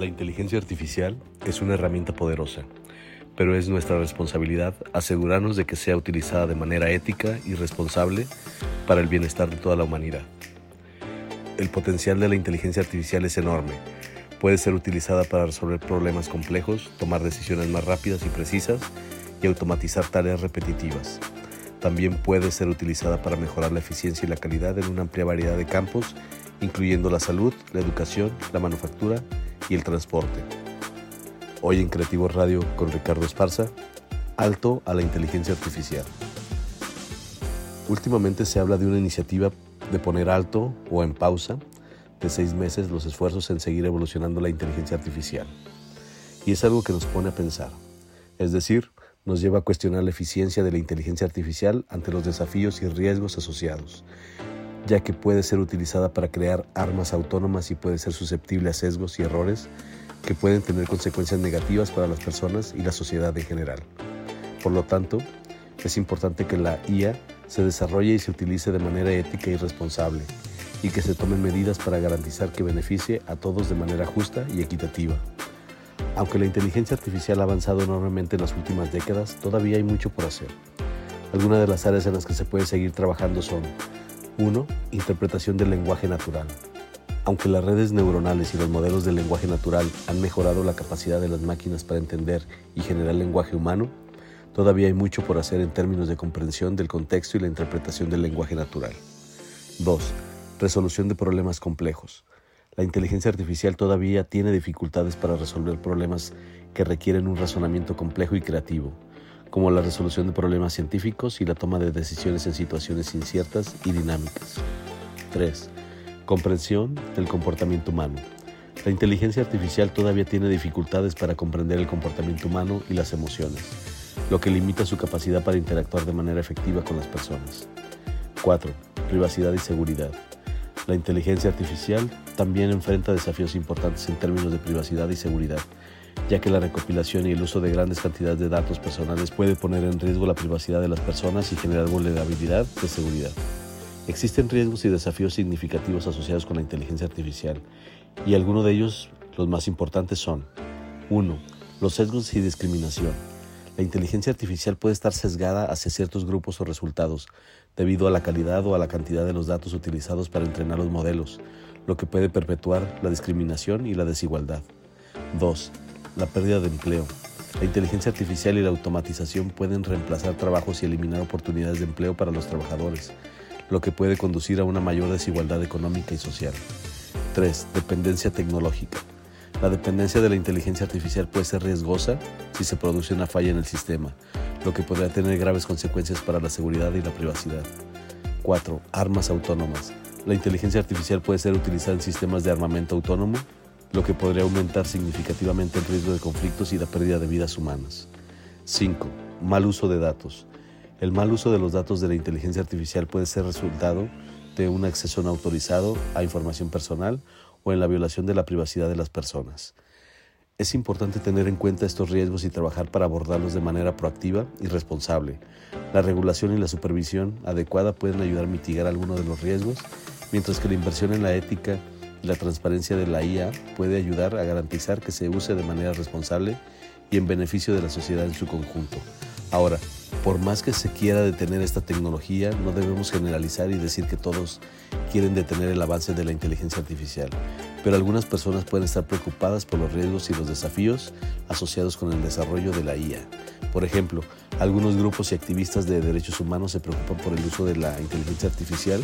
La inteligencia artificial es una herramienta poderosa, pero es nuestra responsabilidad asegurarnos de que sea utilizada de manera ética y responsable para el bienestar de toda la humanidad. El potencial de la inteligencia artificial es enorme. Puede ser utilizada para resolver problemas complejos, tomar decisiones más rápidas y precisas y automatizar tareas repetitivas. También puede ser utilizada para mejorar la eficiencia y la calidad en una amplia variedad de campos, incluyendo la salud, la educación, la manufactura y el transporte. Hoy en Creativo Radio con Ricardo Esparza, alto a la inteligencia artificial. Últimamente se habla de una iniciativa de poner alto o en pausa de seis meses los esfuerzos en seguir evolucionando la inteligencia artificial. Y es algo que nos pone a pensar. Es decir, nos lleva a cuestionar la eficiencia de la inteligencia artificial ante los desafíos y riesgos asociados, ya que puede ser utilizada para crear armas autónomas y puede ser susceptible a sesgos y errores que pueden tener consecuencias negativas para las personas y la sociedad en general. Por lo tanto, es importante que la IA se desarrolle y se utilice de manera ética y responsable, y que se tomen medidas para garantizar que beneficie a todos de manera justa y equitativa. Aunque la inteligencia artificial ha avanzado enormemente en las últimas décadas, todavía hay mucho por hacer. Algunas de las áreas en las que se puede seguir trabajando son 1. Interpretación del lenguaje natural. Aunque las redes neuronales y los modelos del lenguaje natural han mejorado la capacidad de las máquinas para entender y generar lenguaje humano, todavía hay mucho por hacer en términos de comprensión del contexto y la interpretación del lenguaje natural. 2. Resolución de problemas complejos. La inteligencia artificial todavía tiene dificultades para resolver problemas que requieren un razonamiento complejo y creativo, como la resolución de problemas científicos y la toma de decisiones en situaciones inciertas y dinámicas. 3. Comprensión del comportamiento humano. La inteligencia artificial todavía tiene dificultades para comprender el comportamiento humano y las emociones, lo que limita su capacidad para interactuar de manera efectiva con las personas. 4. Privacidad y seguridad. La inteligencia artificial también enfrenta desafíos importantes en términos de privacidad y seguridad, ya que la recopilación y el uso de grandes cantidades de datos personales puede poner en riesgo la privacidad de las personas y generar vulnerabilidad de seguridad. Existen riesgos y desafíos significativos asociados con la inteligencia artificial, y algunos de ellos, los más importantes, son 1. Los sesgos y discriminación. La inteligencia artificial puede estar sesgada hacia ciertos grupos o resultados, debido a la calidad o a la cantidad de los datos utilizados para entrenar los modelos, lo que puede perpetuar la discriminación y la desigualdad. 2. La pérdida de empleo. La inteligencia artificial y la automatización pueden reemplazar trabajos y eliminar oportunidades de empleo para los trabajadores, lo que puede conducir a una mayor desigualdad económica y social. 3. Dependencia tecnológica. La dependencia de la inteligencia artificial puede ser riesgosa si se produce una falla en el sistema, lo que podría tener graves consecuencias para la seguridad y la privacidad. 4. Armas autónomas. La inteligencia artificial puede ser utilizada en sistemas de armamento autónomo, lo que podría aumentar significativamente el riesgo de conflictos y la pérdida de vidas humanas. 5. Mal uso de datos. El mal uso de los datos de la inteligencia artificial puede ser resultado de un acceso no autorizado a información personal o en la violación de la privacidad de las personas. Es importante tener en cuenta estos riesgos y trabajar para abordarlos de manera proactiva y responsable. La regulación y la supervisión adecuada pueden ayudar a mitigar algunos de los riesgos, mientras que la inversión en la ética la transparencia de la IA puede ayudar a garantizar que se use de manera responsable y en beneficio de la sociedad en su conjunto. Ahora, por más que se quiera detener esta tecnología, no debemos generalizar y decir que todos quieren detener el avance de la inteligencia artificial, pero algunas personas pueden estar preocupadas por los riesgos y los desafíos asociados con el desarrollo de la IA. Por ejemplo, algunos grupos y activistas de derechos humanos se preocupan por el uso de la inteligencia artificial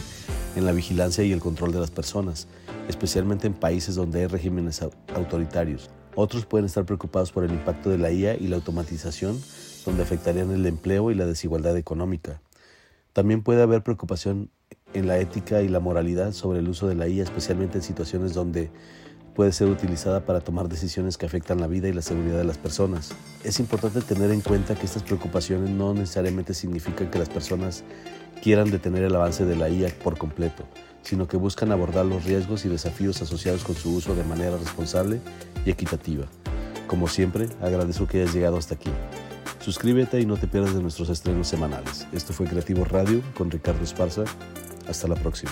en la vigilancia y el control de las personas, especialmente en países donde hay regímenes autoritarios. Otros pueden estar preocupados por el impacto de la IA y la automatización donde afectarían el empleo y la desigualdad económica. También puede haber preocupación en la ética y la moralidad sobre el uso de la IA, especialmente en situaciones donde puede ser utilizada para tomar decisiones que afectan la vida y la seguridad de las personas. Es importante tener en cuenta que estas preocupaciones no necesariamente significan que las personas quieran detener el avance de la IA por completo, sino que buscan abordar los riesgos y desafíos asociados con su uso de manera responsable y equitativa. Como siempre, agradezco que hayas llegado hasta aquí. Suscríbete y no te pierdas de nuestros estrenos semanales. Esto fue Creativo Radio con Ricardo Esparza. Hasta la próxima.